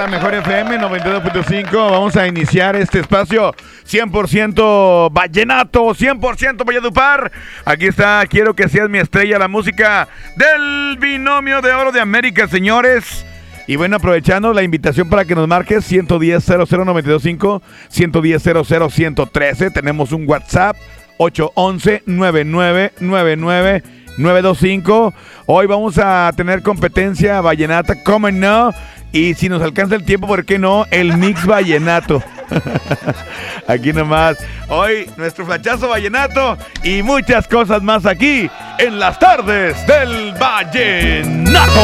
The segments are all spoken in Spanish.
la mejor FM 92.5. Vamos a iniciar este espacio 100% vallenato, 100% Valledupar. Aquí está, quiero que seas mi estrella, la música del binomio de oro de América, señores. Y bueno, aprovechando la invitación para que nos marques 110 00925 110 113 Tenemos un WhatsApp 811 9999 925. Hoy vamos a tener competencia vallenata, ¿cómo no? Y si nos alcanza el tiempo, ¿por qué no? El mix vallenato. aquí nomás. Hoy nuestro flachazo vallenato y muchas cosas más aquí en las tardes del vallenato.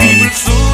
dulzura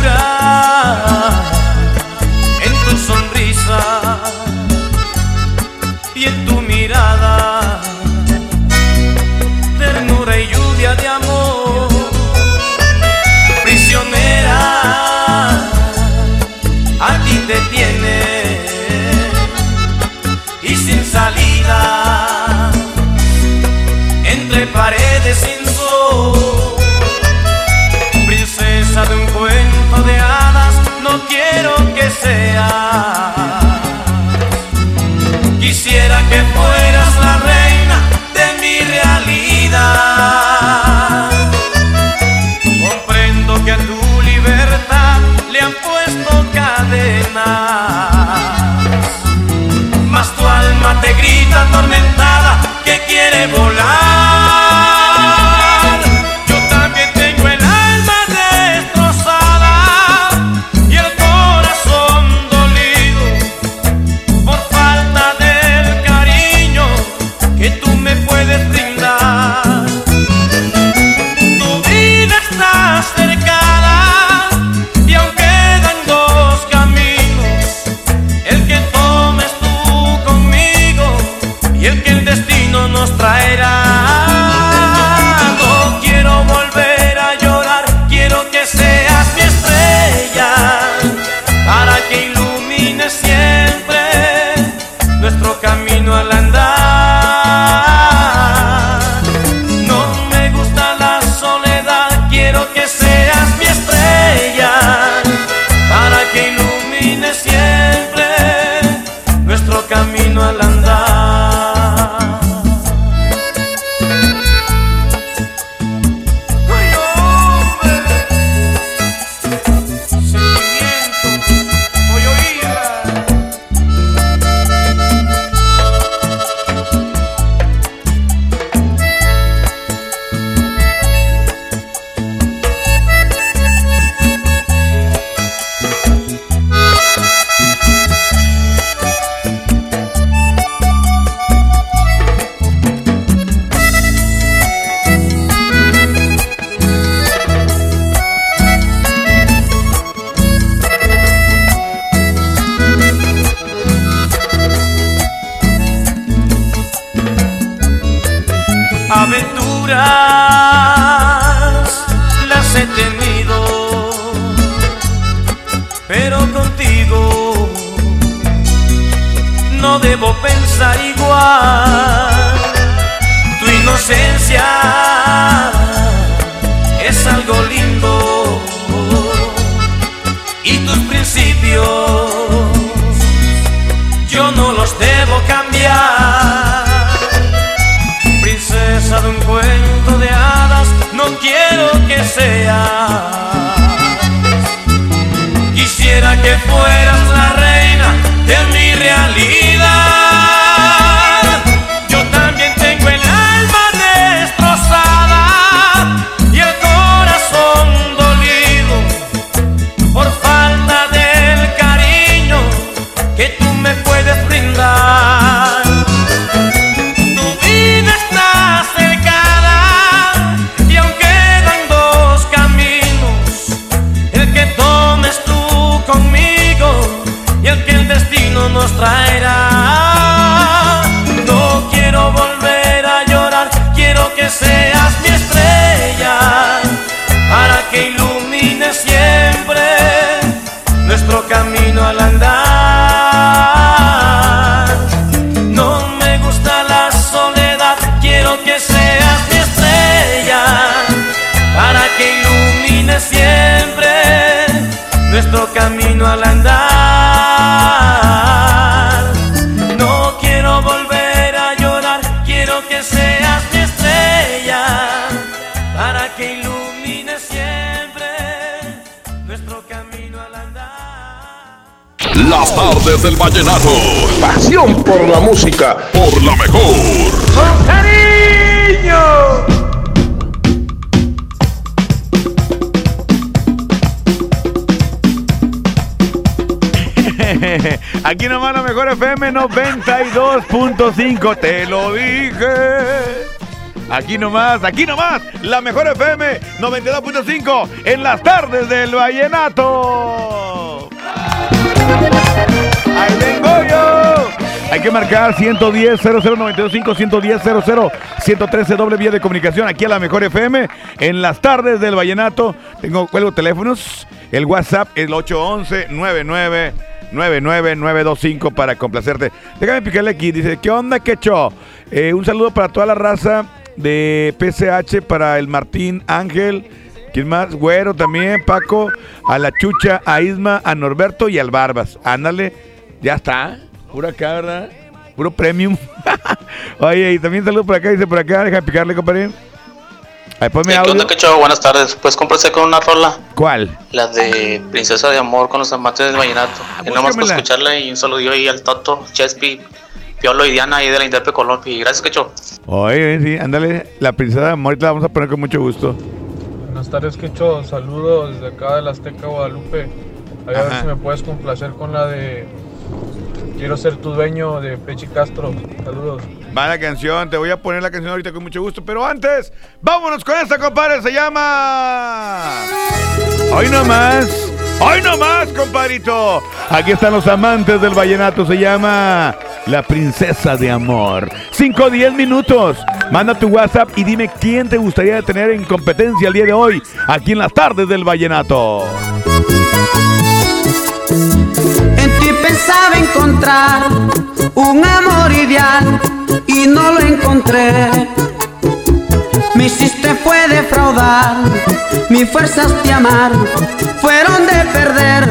No quiero volver a llorar, quiero que seas mi estrella para que ilumine siempre nuestro camino al andar. No me gusta la soledad, quiero que seas mi estrella para que ilumine siempre nuestro camino al andar. Las tardes del vallenato. Pasión por la música. Por la mejor. Aquí nomás la mejor FM 92.5, te lo dije. Aquí nomás, aquí nomás, la mejor FM 92.5 en las tardes del vallenato. Hay que marcar 110 00925 110 00 113 doble vía de comunicación aquí a la mejor FM en las tardes del vallenato. Tengo cuelgo teléfonos. El WhatsApp el 811 99 99925 para complacerte. Déjame picarle aquí. Dice, ¿qué onda, Quecho? Eh, un saludo para toda la raza de PCH, para el Martín Ángel. ¿Quién más? Güero también, Paco, a la Chucha, a Isma, a Norberto y al Barbas. Ándale, ya está. Pura acá, ¿verdad? Puro premium. Oye, y también saludo por acá, dice por acá, déjame picarle, compadre. Ahí ponme ¿Qué audio. onda? Buenas tardes. Pues cómprase con una rola, ¿Cuál? la de Princesa de Amor con los amantes del vallenato. y nomás búscamela. escucharla y un saludo ahí al Toto, Chespi, Piolo y Diana ahí de la Interpe Colombia. Y gracias, Quecho. Oye, sí, ándale, la princesa de amor, te la vamos a poner con mucho gusto. Buenas tardes, Quecho. Saludos desde acá de la Azteca Guadalupe. A ver si me puedes complacer con la de Quiero ser tu dueño de Pechi Castro. Saludos. Va la canción, te voy a poner la canción ahorita con mucho gusto, pero antes, vámonos con esta, compadre, se llama... Hoy no más, hoy no más, compadrito. Aquí están los amantes del vallenato, se llama La Princesa de Amor. 5 o 10 minutos, manda tu WhatsApp y dime quién te gustaría tener en competencia el día de hoy, aquí en las tardes del vallenato. Pensaba encontrar un amor ideal y no lo encontré. Me hiciste fue defraudar, mis fuerzas de amar fueron de perder.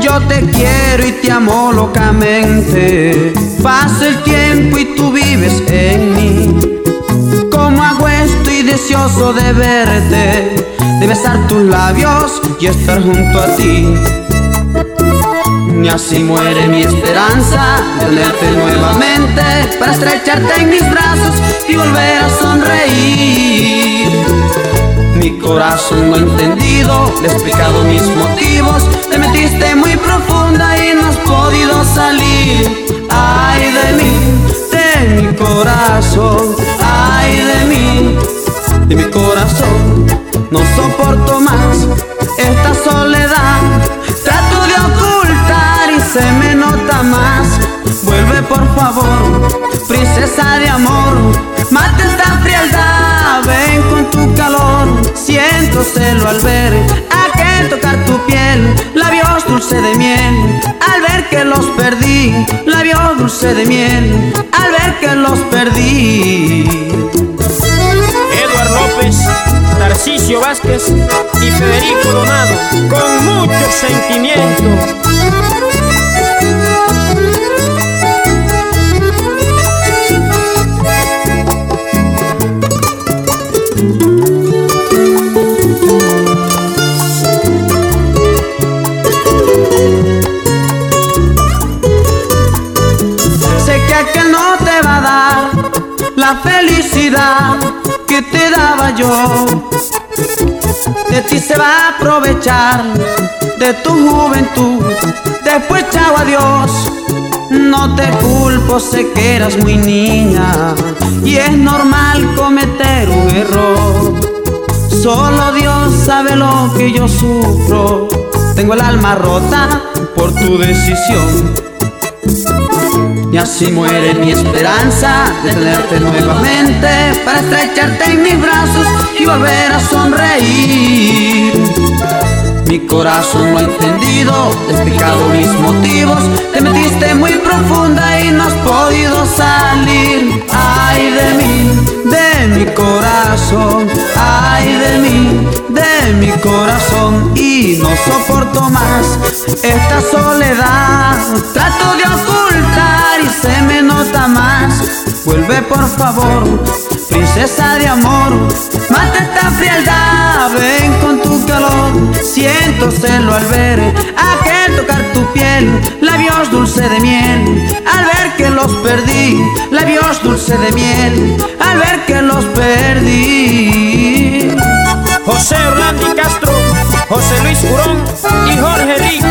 Yo te quiero y te amo locamente. Pasa el tiempo y tú vives en mí. Como hago estoy deseoso de verte, de besar tus labios y estar junto a ti. Y así muere mi esperanza de tenerte nuevamente para estrecharte en mis brazos y volver a sonreír. Mi corazón no ha entendido, le he explicado mis motivos, te metiste muy profunda y no has podido salir. Ay de mí, de mi corazón, ay de mí, de mi corazón, no soporto más favor, princesa de amor, mata esta frialdad, ven con tu calor. Siento celo al ver aquel tocar tu piel, labios dulce de miel. Al ver que los perdí, labios dulce de miel. Al ver que los perdí. Eduard López, Tarcisio Vázquez y Federico Donado, con mucho sentimiento. Felicidad que te daba yo. De ti se va a aprovechar de tu juventud. Después, chao, adiós. No te culpo, sé que eras muy niña y es normal cometer un error. Solo Dios sabe lo que yo sufro. Tengo el alma rota por tu decisión. Y así muere mi esperanza de tenerte nuevamente para estrecharte en mis brazos y volver a sonreír. Mi corazón no ha entendido, he explicado mis motivos. Te metiste muy profunda y no has podido salir. Ay de mí, de mi corazón. Ay de mí, de mi corazón. Y no soporto más esta soledad. Trato de ocultar y se me nota más. Vuelve por favor, princesa de amor. Mata esta frialdad, ven con tu calor. Siento celo al ver aquel tocar tu piel, labios dulce de miel. Al ver que los perdí, labios dulce de miel. Al ver que los perdí. José Orlando Castro, José Luis Curón y Jorge Rico.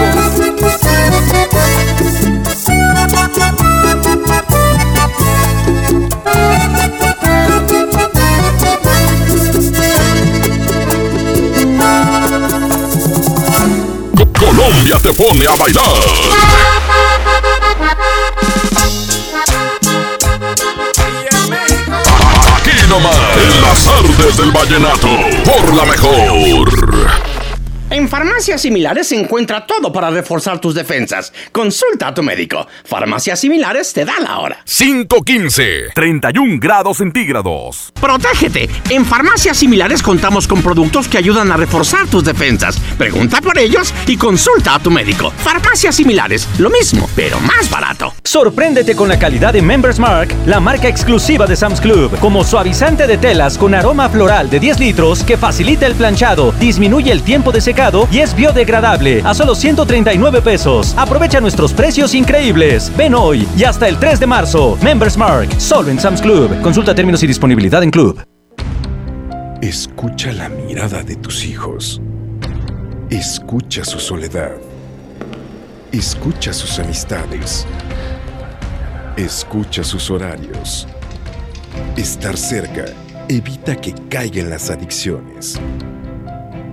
Colombia te pone a bailar. Aquí nomás, en las artes del vallenato, por la mejor. En farmacias similares se encuentra todo para reforzar tus defensas. Consulta a tu médico. Farmacias similares te da la hora. 515, 31 grados centígrados. Protégete. En farmacias similares contamos con productos que ayudan a reforzar tus defensas. Pregunta por ellos y consulta a tu médico. Farmacias similares, lo mismo, pero más barato. Sorpréndete con la calidad de Members Mark, la marca exclusiva de Sam's Club, como suavizante de telas con aroma floral de 10 litros que facilita el planchado, disminuye el tiempo de y es biodegradable a solo 139 pesos. Aprovecha nuestros precios increíbles. Ven hoy y hasta el 3 de marzo. Members Mark, solo en Sam's Club. Consulta términos y disponibilidad en Club. Escucha la mirada de tus hijos. Escucha su soledad. Escucha sus amistades. Escucha sus horarios. Estar cerca evita que caigan las adicciones.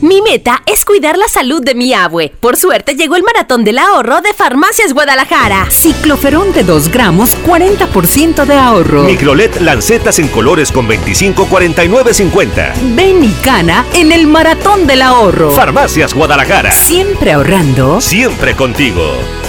Mi meta es cuidar la salud de mi abue. Por suerte llegó el maratón del ahorro de Farmacias Guadalajara. Cicloferón de 2 gramos, 40% de ahorro. Microlet lancetas en colores con 25, 49, 50. Ven y gana en el maratón del ahorro. Farmacias Guadalajara. Siempre ahorrando. Siempre contigo.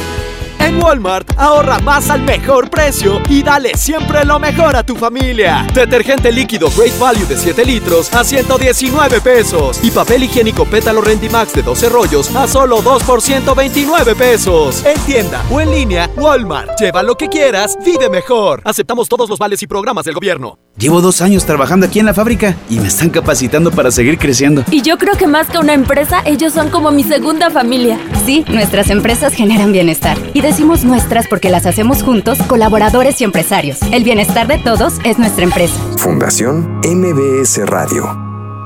En Walmart, ahorra más al mejor precio y dale siempre lo mejor a tu familia. Detergente líquido Great Value de 7 litros a 119 pesos. Y papel higiénico Pétalo Rendimax de 12 rollos a solo 2 por 129 pesos. En tienda o en línea, Walmart. Lleva lo que quieras, vive mejor. Aceptamos todos los vales y programas del gobierno. Llevo dos años trabajando aquí en la fábrica y me están capacitando para seguir creciendo. Y yo creo que más que una empresa, ellos son como mi segunda familia. Sí, nuestras empresas generan bienestar. Y decimos nuestras porque las hacemos juntos, colaboradores y empresarios. El bienestar de todos es nuestra empresa. Fundación MBS Radio.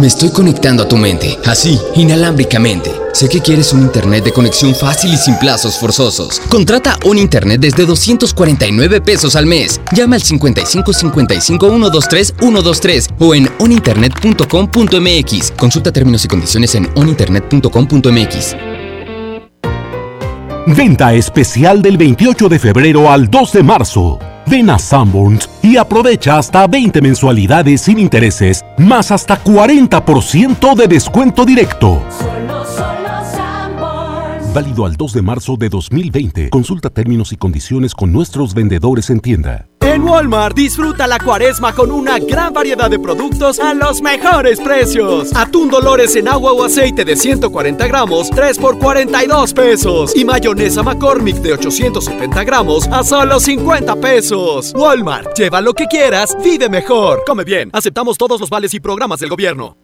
Me estoy conectando a tu mente, así, inalámbricamente. Sé que quieres un internet de conexión fácil y sin plazos forzosos. Contrata un internet desde 249 pesos al mes. Llama al 55 55 123 123 o en oninternet.com.mx. Consulta términos y condiciones en oninternet.com.mx. Venta especial del 28 de febrero al 2 de marzo. Ven a Sanborns y aprovecha hasta 20 mensualidades sin intereses, más hasta 40% de descuento directo. Válido al 2 de marzo de 2020. Consulta términos y condiciones con nuestros vendedores en tienda. En Walmart disfruta la cuaresma con una gran variedad de productos a los mejores precios. Atún Dolores en agua o aceite de 140 gramos, 3 por 42 pesos. Y mayonesa McCormick de 870 gramos a solo 50 pesos. Walmart, lleva lo que quieras, vive mejor. Come bien, aceptamos todos los vales y programas del gobierno.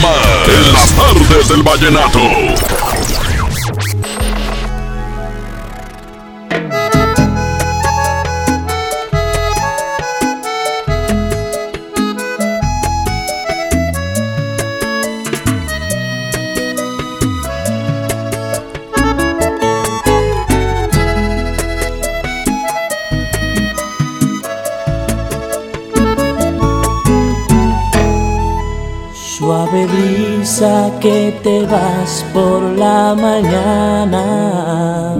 En las tardes del vallenato. Que te vas por la mañana.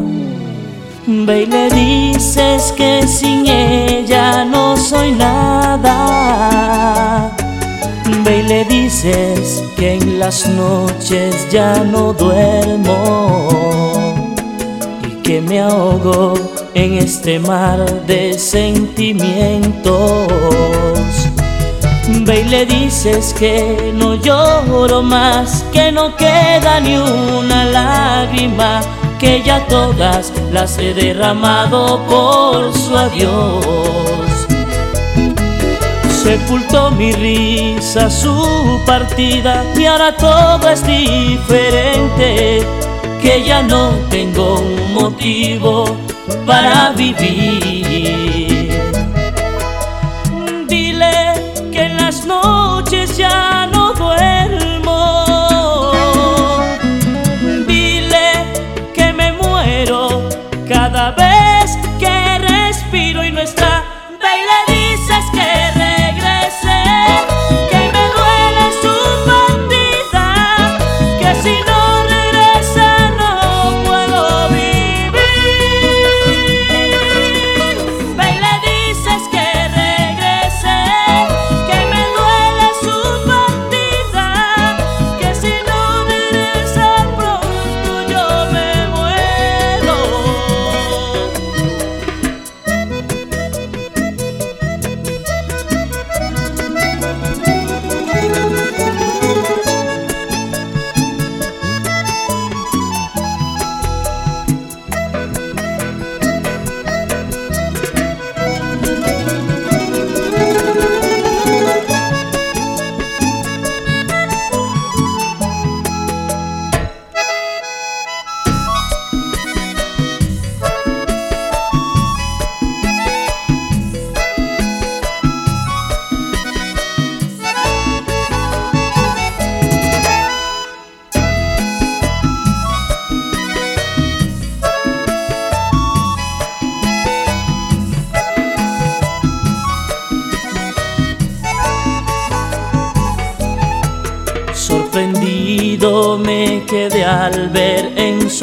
Ve y le dices que sin ella no soy nada. Ve y le dices que en las noches ya no duermo y que me ahogo en este mar de sentimientos. Y le dices que no lloro más, que no queda ni una lágrima, que ya todas las he derramado por su adiós. Sepultó mi risa su partida y ahora todo es diferente, que ya no tengo un motivo para vivir.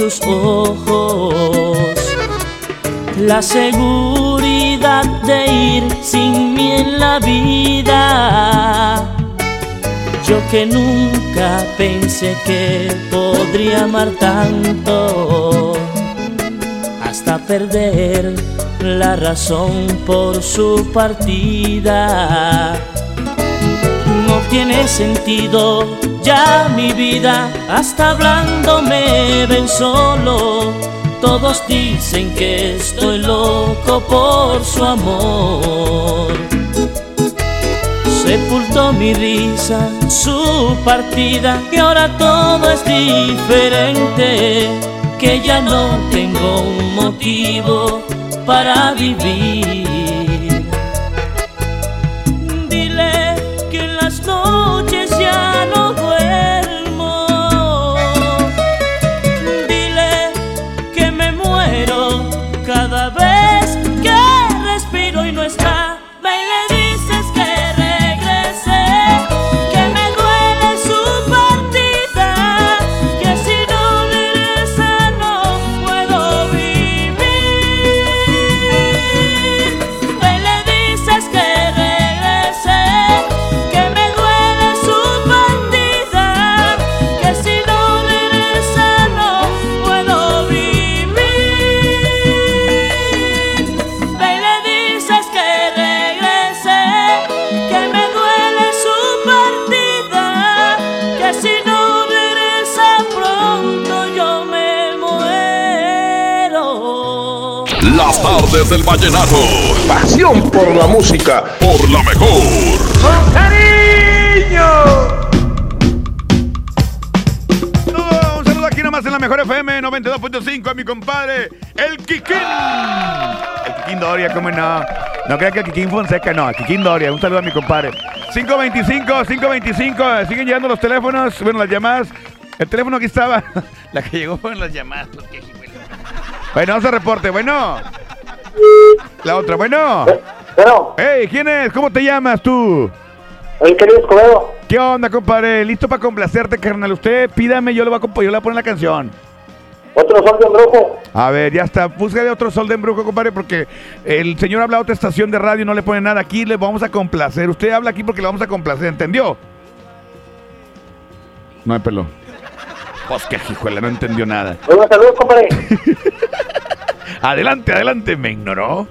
Sus ojos la seguridad de ir sin mí en la vida. Yo que nunca pensé que podría amar tanto hasta perder la razón por su partida. No tiene sentido ya mi vida, hasta hablando me ven solo. Todos dicen que estoy loco por su amor. Sepultó mi risa, su partida, y ahora todo es diferente. Que ya no tengo un motivo para vivir. Del vallenato. Pasión por la música. Por la mejor. ¡Con cariño! Un saludo aquí nomás en la mejor FM 92.5 a mi compadre, el Kikín. El Kikín Doria, ¿cómo no? No crean que el Kikín Fonseca, no, el Kikín Doria. Un saludo a mi compadre. 525, 525, siguen llegando los teléfonos, bueno, las llamadas. El teléfono aquí estaba. La que llegó fueron las llamadas. porque- Bueno, vamos a reporte, bueno. La otra, bueno. Bueno. Hey, ¿quién es? ¿Cómo te llamas tú? El querido Escobedo. ¿Qué onda, compadre? ¿Listo para complacerte, carnal? Usted pídame, yo le voy a, comp- yo le voy a poner la canción. Otro sol de embrujo. A ver, ya está. Búscale otro sol de embrujo, compadre, porque el señor habla a otra estación de radio y no le pone nada. Aquí le vamos a complacer. Usted habla aquí porque le vamos a complacer, ¿entendió? No me peló. Pues que hijuela, no entendió nada. Buenos saludos, compadre. Adelante, adelante, me ignoró.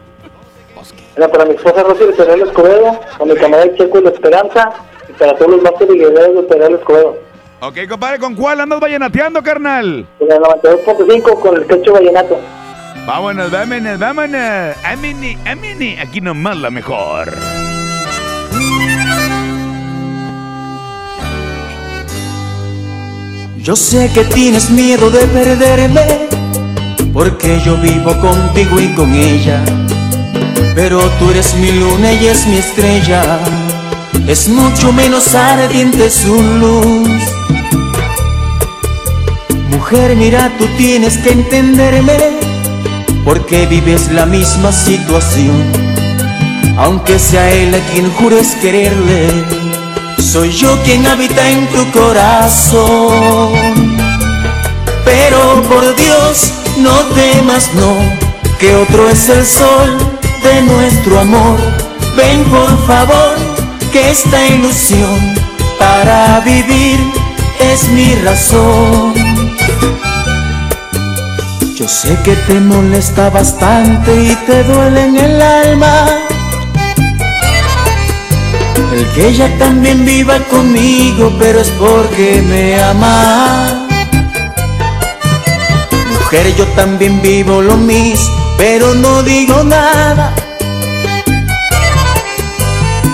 Mira, para mi esposa Rosy de Perel Escobedo, con mi camarada Checo y la Esperanza, y para todos los máster y guerreros de Perel Escobedo. Ok, compadre, ¿con cuál andas vallenateando, carnal? En el 92.5 con el quecho vallenato. Vámonos, vámonos, vámonos. Amini, amini. Aquí nomás la mejor. Yo sé que tienes miedo de perderme, porque yo vivo contigo y con ella. Pero tú eres mi luna y es mi estrella, es mucho menos ardiente su luz. Mujer, mira, tú tienes que entenderme, porque vives la misma situación. Aunque sea él a quien jures quererle, soy yo quien habita en tu corazón. Pero por Dios, no temas, no, que otro es el sol de nuestro amor. Ven por favor, que esta ilusión para vivir es mi razón. Yo sé que te molesta bastante y te duele en el alma. El que ella también viva conmigo, pero es porque me ama. Mujer, yo también vivo lo mismo, pero no digo nada.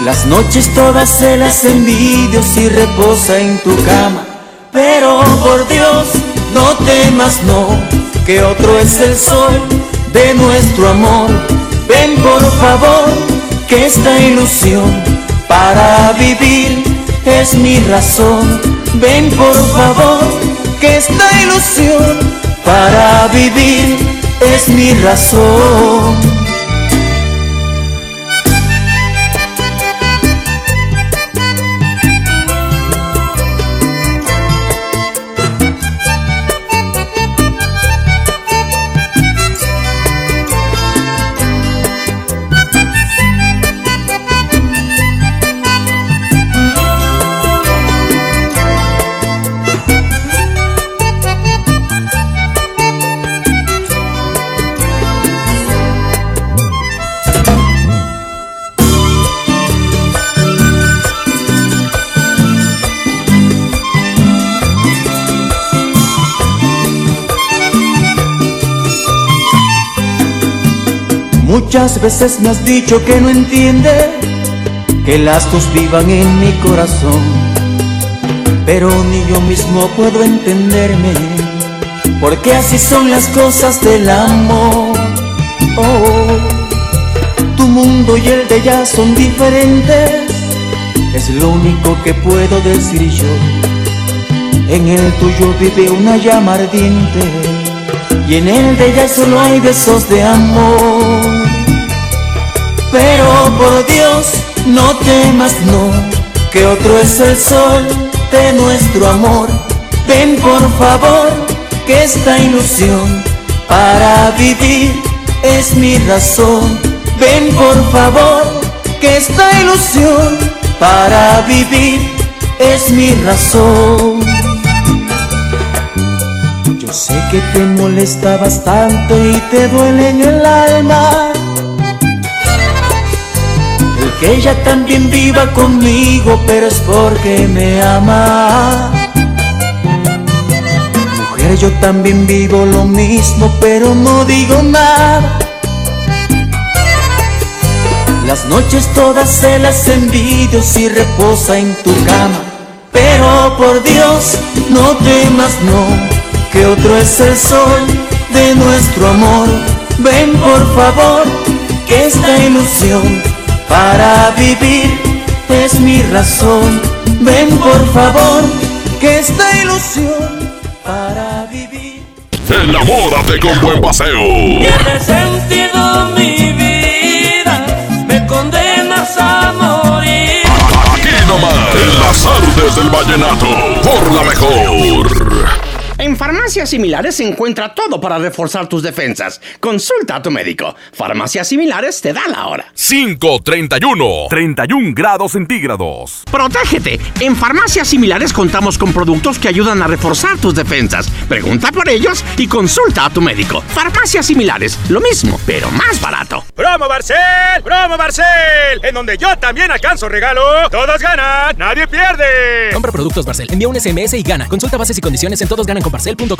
Las noches todas se las envidio si reposa en tu cama. Pero por Dios, no temas, no, que otro es el sol de nuestro amor. Ven por favor, que esta ilusión para vivir es mi razón. Ven por favor, que esta ilusión para vivir es mi razón. Muchas veces me has dicho que no entiendes que las dos vivan en mi corazón, pero ni yo mismo puedo entenderme, porque así son las cosas del amor. Oh, tu mundo y el de ella son diferentes, es lo único que puedo decir yo. En el tuyo vive una llama ardiente y en el de ella solo hay besos de amor. Pero por Dios, no temas, no, que otro es el sol de nuestro amor. Ven por favor, que esta ilusión para vivir es mi razón. Ven por favor, que esta ilusión para vivir es mi razón. Yo sé que te molesta bastante y te duele en el alma que ella también viva conmigo, pero es porque me ama. Mujer, yo también vivo lo mismo, pero no digo nada. Las noches todas se las envidio si reposa en tu cama. Pero por Dios, no temas, no, que otro es el sol de nuestro amor. Ven por favor, que esta ilusión para vivir es mi razón. Ven por favor, que esta ilusión para vivir. Enamórate con buen paseo. Pierde sentido mi vida, me condenas a morir. Aquí nomás, en las artes del vallenato, por la mejor. En farmacias similares se encuentra todo para reforzar tus defensas. Consulta a tu médico. Farmacias similares te da la hora. 531. 31 grados centígrados. Protégete. En farmacias similares contamos con productos que ayudan a reforzar tus defensas. Pregunta por ellos y consulta a tu médico. Farmacias similares, lo mismo, pero más barato. ¡Promo Barcel! ¡Promo Barcel! En donde yo también alcanzo regalo. Todos ganan, nadie pierde. Compra productos Barcel, envía un SMS y gana. Consulta bases y condiciones en todosgananconbarcel.com.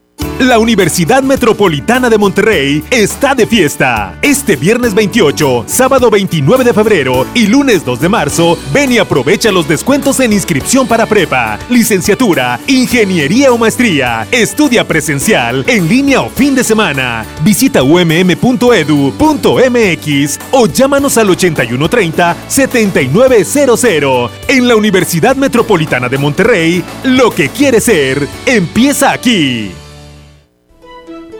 La Universidad Metropolitana de Monterrey está de fiesta. Este viernes 28, sábado 29 de febrero y lunes 2 de marzo, ven y aprovecha los descuentos en inscripción para prepa, licenciatura, ingeniería o maestría. Estudia presencial, en línea o fin de semana. Visita umm.edu.mx o llámanos al 8130-7900. En la Universidad Metropolitana de Monterrey, lo que quieres ser, empieza aquí.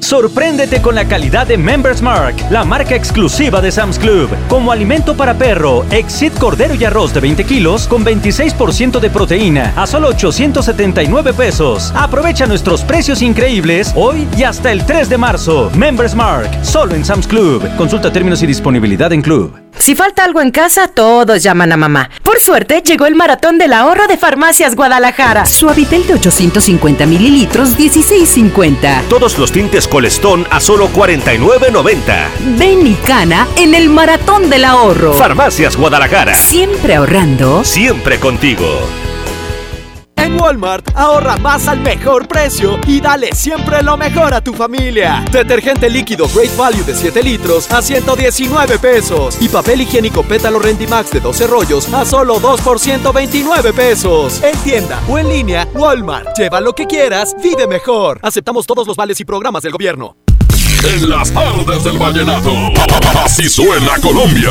Sorpréndete con la calidad de Members Mark, la marca exclusiva de Sam's Club. Como alimento para perro, Exit Cordero y Arroz de 20 kilos con 26% de proteína a solo 879 pesos. Aprovecha nuestros precios increíbles hoy y hasta el 3 de marzo. Members Mark, solo en Sam's Club. Consulta términos y disponibilidad en Club. Si falta algo en casa, todos llaman a mamá. Por suerte, llegó el maratón del ahorro de Farmacias Guadalajara. Suavitel de 850 mililitros, 16.50. Todos los tintes Colestón a solo 49.90. Ven y cana en el maratón del ahorro. Farmacias Guadalajara. Siempre ahorrando. Siempre contigo. En Walmart, ahorra más al mejor precio y dale siempre lo mejor a tu familia. Detergente líquido Great Value de 7 litros a 119 pesos. Y papel higiénico Pétalo Rendimax de 12 rollos a solo 2 por 129 pesos. En tienda o en línea, Walmart. Lleva lo que quieras, vive mejor. Aceptamos todos los vales y programas del gobierno. En las tardes del vallenato. Así suena Colombia.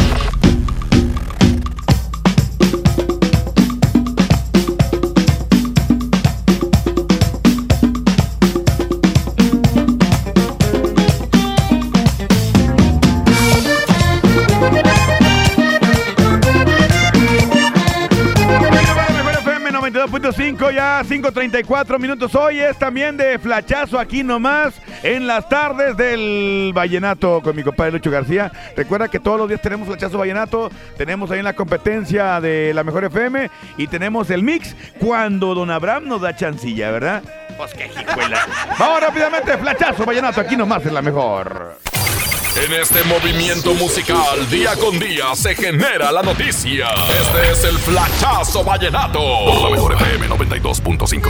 92.5, ya 5.34 minutos. Hoy es también de flachazo aquí nomás en las tardes del Vallenato con mi compadre Lucho García. Recuerda que todos los días tenemos flachazo Vallenato, tenemos ahí en la competencia de la Mejor FM y tenemos el mix cuando Don Abraham nos da chancilla, ¿verdad? Pues qué jicuela. Vamos rápidamente, flachazo Vallenato aquí nomás en la Mejor. En este movimiento musical, día con día, se genera la noticia. Este es el flachazo vallenato. La mejor FM 92.5.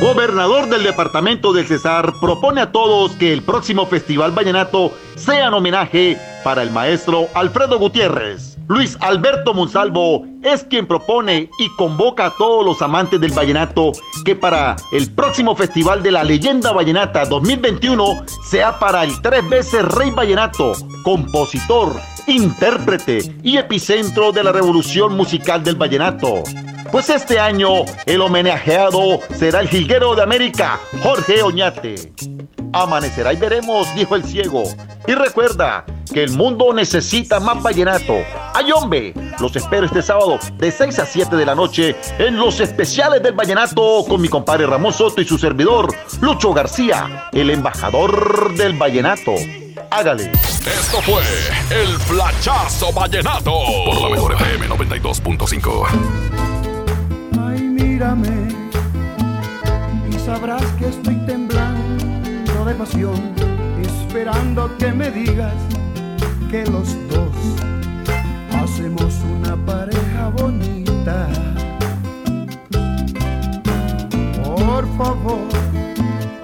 Gobernador del departamento del Cesar propone a todos que el próximo Festival Vallenato sea en homenaje para el maestro Alfredo Gutiérrez. Luis Alberto Monsalvo es quien propone y convoca a todos los amantes del vallenato que para el próximo Festival de la Leyenda Vallenata 2021 sea para el tres veces Rey Vallenato, compositor, intérprete y epicentro de la revolución musical del vallenato. Pues este año el homenajeado será el jilguero de América, Jorge Oñate. Amanecerá y veremos, dijo el ciego. Y recuerda que el mundo necesita más vallenato. ¡Ay, hombre! Los espero este sábado de 6 a 7 de la noche en los especiales del vallenato con mi compadre Ramón Soto y su servidor, Lucho García, el embajador del vallenato. Hágale. Esto fue el flachazo vallenato. Por la mejor FM 92.5. Ay, mírame y sabrás que estoy temblando de pasión, esperando que me digas que los dos hacemos una pareja bonita. Por favor,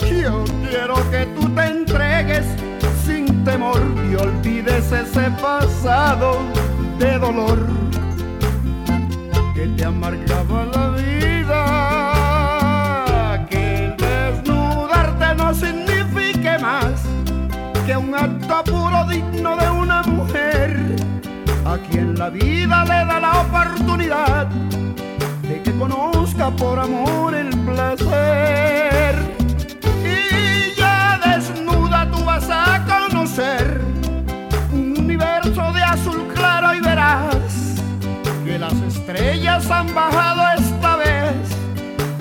yo quiero que tú te entregues sin temor y olvides ese pasado de dolor que te amargaba la vida. Puro digno de una mujer a quien la vida le da la oportunidad de que conozca por amor el placer. Y ya desnuda tú vas a conocer un universo de azul claro y verás que las estrellas han bajado esta vez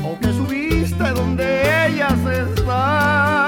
o que subiste donde ellas están.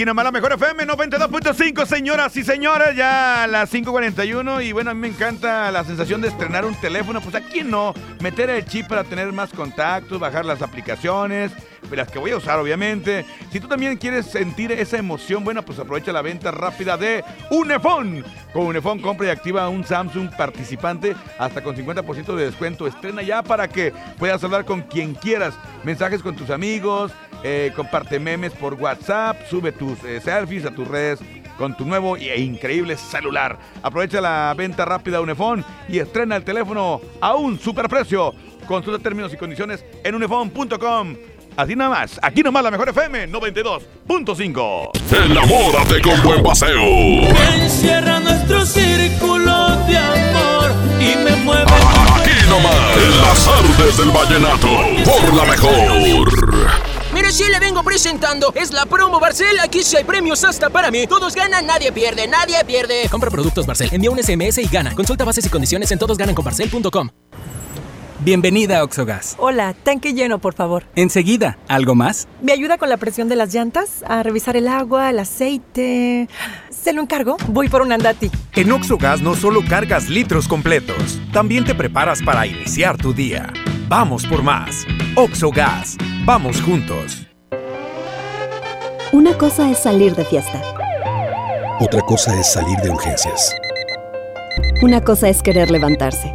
Aquí nomás la mejor FM 92.5, señoras y señores, ya a las 5.41 y bueno, a mí me encanta la sensación de estrenar un teléfono, pues aquí no, meter el chip para tener más contactos, bajar las aplicaciones, las que voy a usar obviamente. Si tú también quieres sentir esa emoción, bueno, pues aprovecha la venta rápida de Unifón. Con Unifón compra y activa un Samsung participante hasta con 50% de descuento. Estrena ya para que puedas hablar con quien quieras, mensajes con tus amigos, eh, comparte memes por WhatsApp, sube tus eh, selfies a tus redes con tu nuevo e increíble celular. Aprovecha la venta rápida Unifón y estrena el teléfono a un superprecio. Consulta términos y condiciones en unifón.com. Así nada más, aquí nomás la mejor FM 92.5. Enamórate con buen paseo. Encierra nuestro círculo de amor y me mueve. Aquí nomás, en las artes del vallenato, por la mejor. Mire, sí le vengo presentando. Es la promo Barcel. Aquí sí hay premios hasta para mí. Todos ganan, nadie pierde, nadie pierde. Compra productos Barcel, envía un SMS y gana. Consulta bases y condiciones en todosgananconbarcel.com. Bienvenida a Oxogas. Hola, tanque lleno, por favor. Enseguida, ¿algo más? ¿Me ayuda con la presión de las llantas? A revisar el agua, el aceite. ¿Se lo encargo? Voy por un andati. En Oxogas no solo cargas litros completos, también te preparas para iniciar tu día. Vamos por más. Oxogas. Vamos juntos. Una cosa es salir de fiesta. Otra cosa es salir de urgencias. Una cosa es querer levantarse.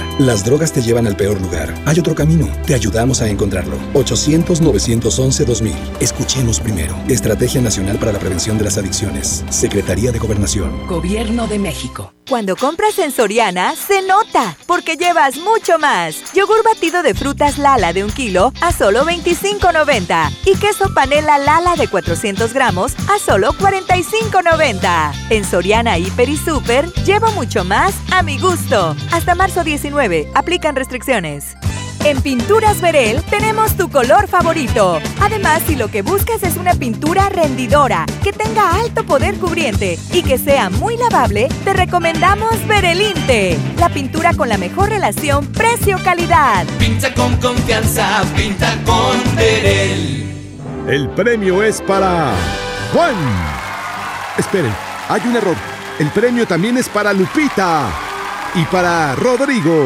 Las drogas te llevan al peor lugar. Hay otro camino. Te ayudamos a encontrarlo. 800-911-2000. Escuchemos primero. Estrategia Nacional para la Prevención de las Adicciones. Secretaría de Gobernación. Gobierno de México. Cuando compras en Soriana, se nota, porque llevas mucho más. Yogur batido de frutas Lala de un kilo a solo $25.90. Y queso panela Lala de 400 gramos a solo $45.90. En Soriana, Hiper y Super, llevo mucho más a mi gusto. Hasta marzo 19, aplican restricciones. En Pinturas Verel tenemos tu color favorito. Además, si lo que buscas es una pintura rendidora, que tenga alto poder cubriente y que sea muy lavable, te recomendamos Verelinte, la pintura con la mejor relación precio-calidad. Pinta con confianza, pinta con Verel. El premio es para Juan. Esperen, hay un error. El premio también es para Lupita y para Rodrigo.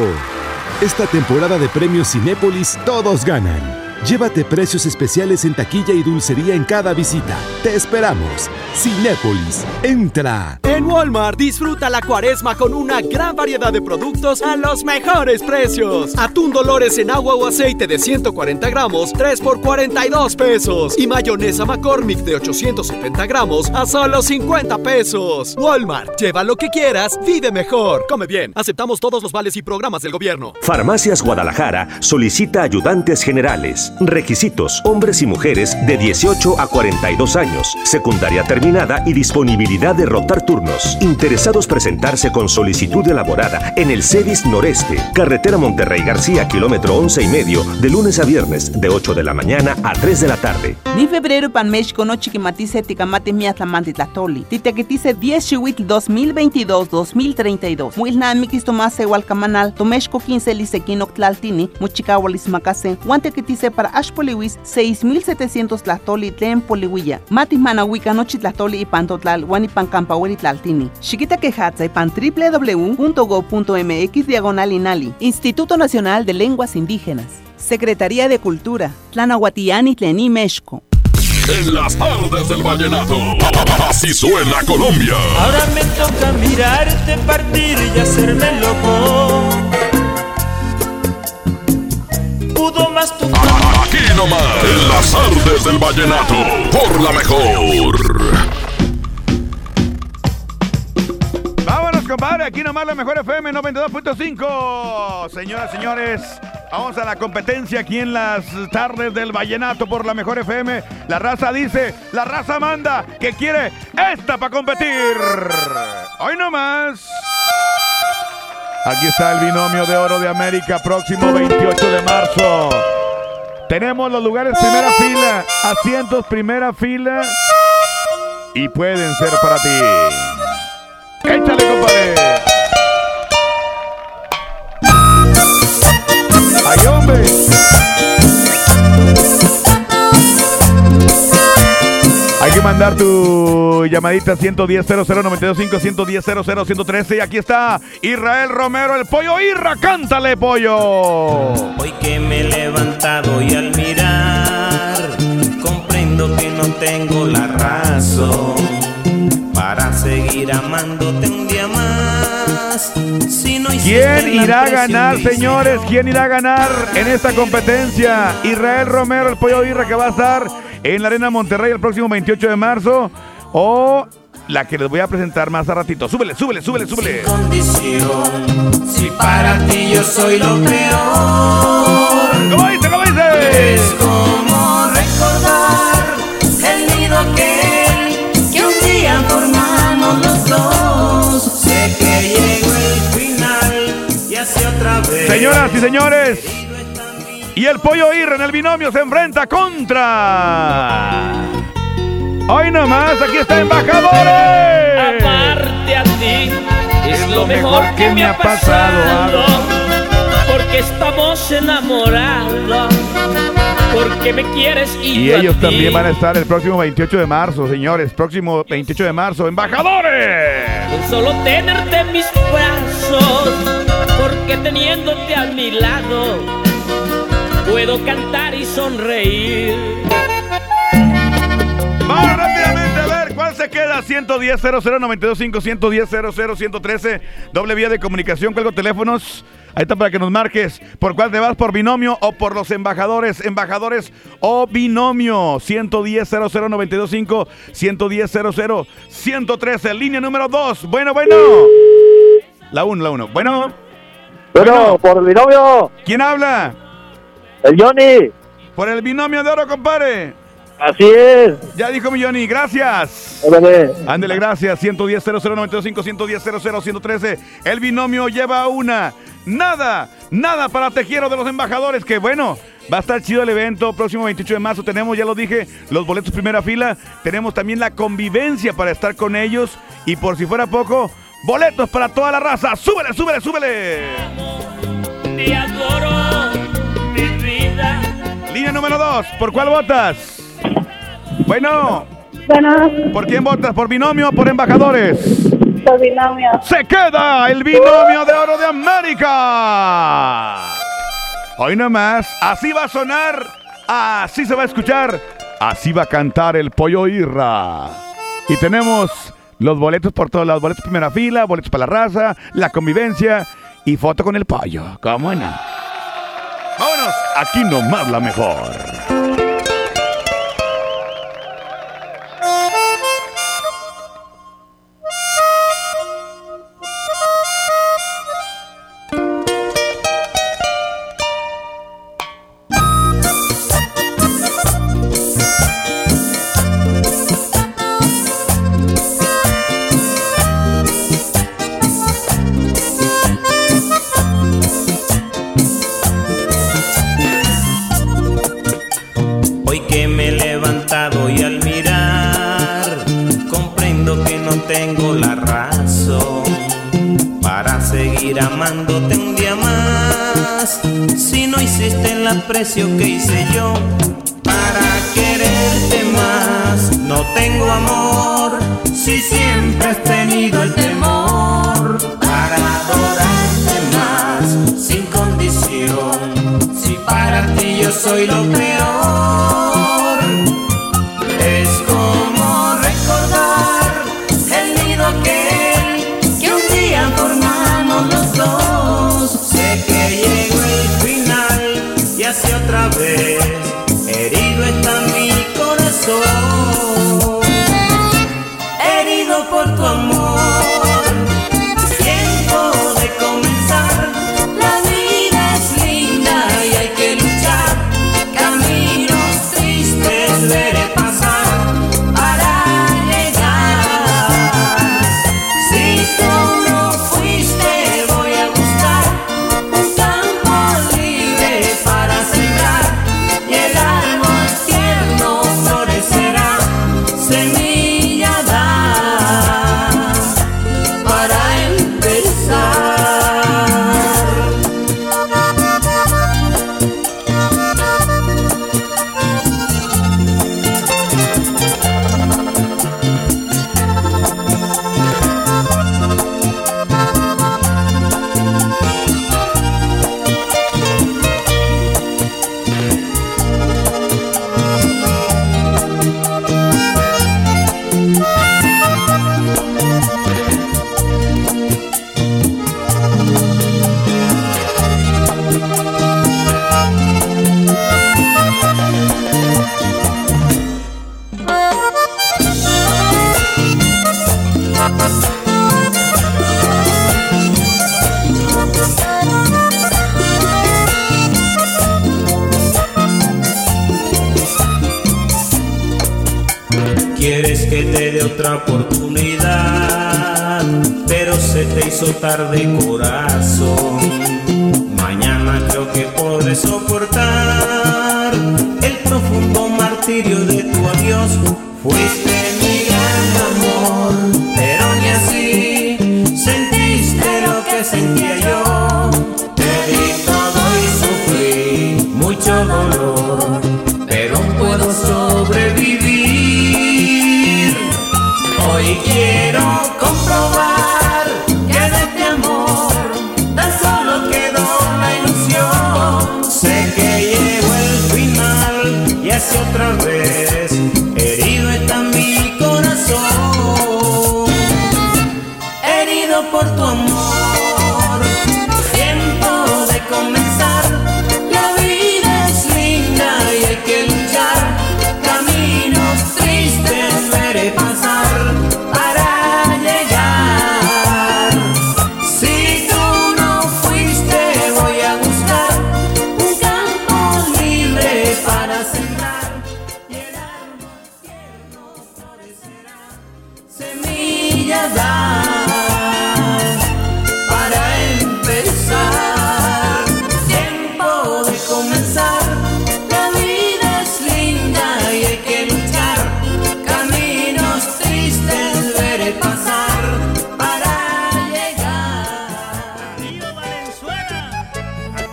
Esta temporada de premios Cinépolis todos ganan. Llévate precios especiales en taquilla y dulcería en cada visita. Te esperamos. Cinépolis, entra. En Walmart disfruta la cuaresma con una gran variedad de productos a los mejores precios. Atún Dolores en agua o aceite de 140 gramos, 3 por 42 pesos. Y mayonesa McCormick de 870 gramos a solo 50 pesos. Walmart, lleva lo que quieras, vive mejor. Come bien, aceptamos todos los vales y programas del gobierno. Farmacias Guadalajara solicita ayudantes generales. Requisitos: hombres y mujeres de 18 a 42 años, secundaria terminada y disponibilidad de rotar turnos. Interesados presentarse con solicitud elaborada en el CEDIS Noreste, carretera Monterrey García, kilómetro 11 y medio, de lunes a viernes, de 8 de la mañana a 3 de la tarde. Ni febrero pan México no chiquimatice ticamate miatlamante tlatoli. Titequetice 10 chihuitl 2022-2032. Muilnamikis tomase igualcamanal, tomexco 15 lisequino tlaltini, muchicahualis macase, guantequetice para ashpoliwis 6700 tlatoli tlen polihuilla. Mati manahuica nochi tlatoli y pantotlal, guanipan campahueli tlaltini. Chiquita quejatza y pan www.go.mx diagonal inali. Instituto Nacional de Lenguas Indígenas. Secretaría de Cultura. Tlanahuatiani Tlení Mexco. En las tardes del vallenato. Así suena Colombia. Ahora me toca mirarte partir y hacerme loco. Pudo más tu Aquí nomás. En las tardes del vallenato. Por la mejor. Vámonos, compadre. Aquí nomás la mejor FM 92.5. Señoras, señores, vamos a la competencia aquí en las tardes del vallenato por la mejor FM. La raza dice, la raza manda que quiere esta para competir. Hoy nomás. Aquí está el binomio de oro de América, próximo 28 de marzo. Tenemos los lugares primera fila, asientos primera fila y pueden ser para ti. Échale, compadre. Ay, hombre. Mandar tu llamadita 110 00925 110 113 y aquí está Israel Romero, el pollo Irra, cántale pollo. Hoy que me he levantado y al mirar comprendo que no tengo la razón para seguir amándote un día más. Si no ¿Quién irá a ganar, señores? ¿Quién irá a ganar en esta competencia? Israel Romero, el pollo Irra, que va a estar en la Arena Monterrey el próximo 28 de marzo. O la que les voy a presentar más a ratito. Súbele, súbele, súbele, súbele. condición. Si para ti yo soy lo peor. ¿Cómo dice? ¿Cómo dice? Es como recordar el nido aquel que un día formamos los dos. Sé que llegó el final y así otra vez. Señoras y señores, y el pollo Irra en el binomio se enfrenta contra. Hoy nomás, aquí está Embajadores. Aparte a ti es lo mejor que me ha pasado. Porque estamos enamorados. Porque me quieres y, Y yo a ellos ti. también van a estar el próximo 28 de marzo, señores. Próximo 28 de marzo, embajadores. Con solo tenerte en mis brazos, porque teniéndote a mi lado, puedo cantar y sonreír. Vamos rápidamente a ver cuál se queda. 110 00925 110 113 Doble vía de comunicación, cuelgo teléfonos. Ahí está para que nos marques por cuál te vas, por binomio o por los embajadores. Embajadores o binomio. 110 00925 110 113 Línea número 2. Bueno, bueno. La 1, la 1. Bueno. Bueno, por el binomio. ¿Quién habla? El Johnny. Por el binomio de oro, compadre. Así es. Ya dijo mi Johnny, gracias. Ándale. Ándele, gracias. 110 00925 110 113 El binomio lleva una. Nada, nada para Tejiero de los Embajadores. Que bueno, va a estar chido el evento. Próximo 28 de marzo tenemos, ya lo dije, los boletos primera fila. Tenemos también la convivencia para estar con ellos. Y por si fuera poco, boletos para toda la raza. ¡Súbele, súbele, súbele! Línea número dos, ¿por cuál votas? Bueno. Bueno. ¿Por quién votas? ¿Por binomio o por embajadores? Por binomio. Se queda el binomio de oro de América. Hoy nomás, así va a sonar, así se va a escuchar, así va a cantar el pollo irra. Y tenemos los boletos por todos lados, boletos primera fila, boletos para la raza, la convivencia y foto con el pollo. ¿Cómo no? Vámonos, aquí nomás la mejor. amándote un día más. Si no hiciste el aprecio que hice yo para quererte más, no tengo amor. Si siempre has tenido el temor para adorarte más, sin condición. Si para ti yo soy lo peor. Quieres que te dé otra oportunidad, pero se te hizo tarde corazón. Mañana creo que podré soportar.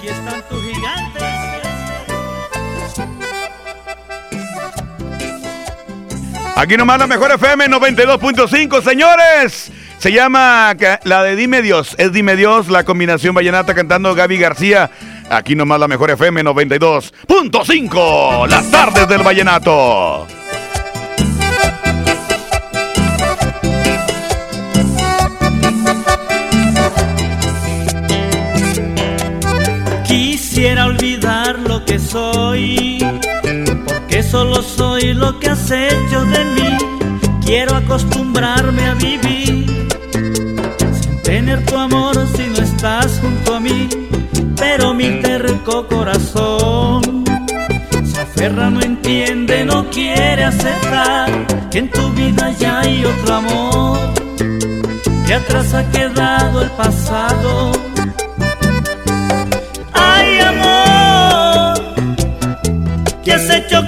aquí están tus gigantes. Aquí nomás la mejor FM 92.5, señores. Se llama la de Dime Dios. Es Dime Dios, la combinación vallenata cantando Gaby García. Aquí nomás la mejor FM 92.5. Las tardes del vallenato. Olvidar lo que soy, porque solo soy lo que has hecho de mí. Quiero acostumbrarme a vivir sin tener tu amor si no estás junto a mí, pero mi terco corazón se aferra, no entiende, no quiere aceptar que en tu vida ya hay otro amor, que atrás ha quedado el pasado.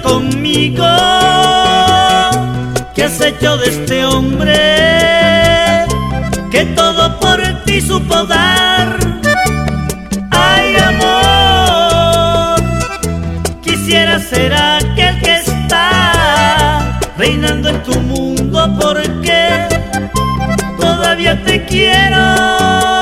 Conmigo? ¿Qué has hecho de este hombre que todo por ti supo dar? Ay, amor, quisiera ser aquel que está reinando en tu mundo porque todavía te quiero.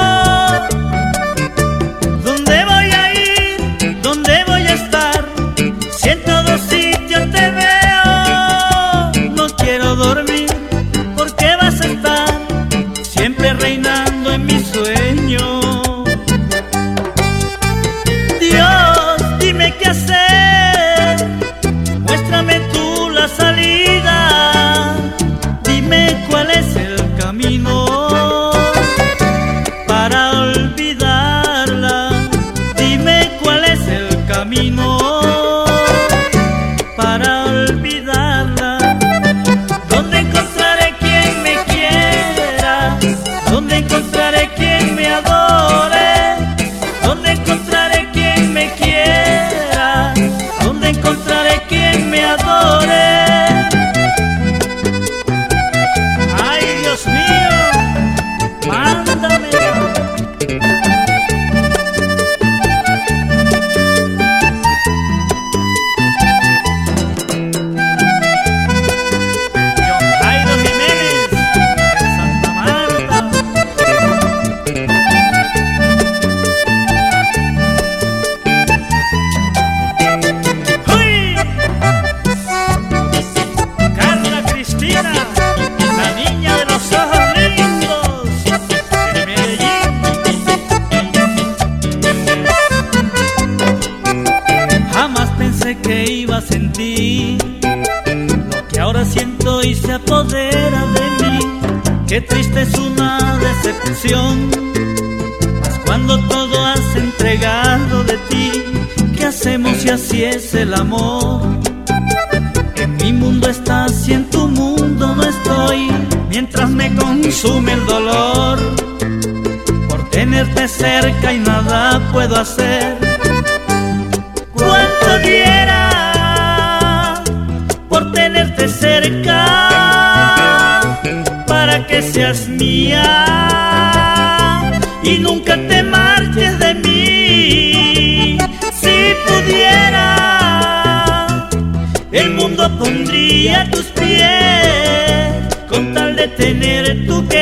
Diera por tenerte cerca para que seas mía y nunca te marches de mí. Si pudiera, el mundo pondría tus pies con tal de tener tu querer.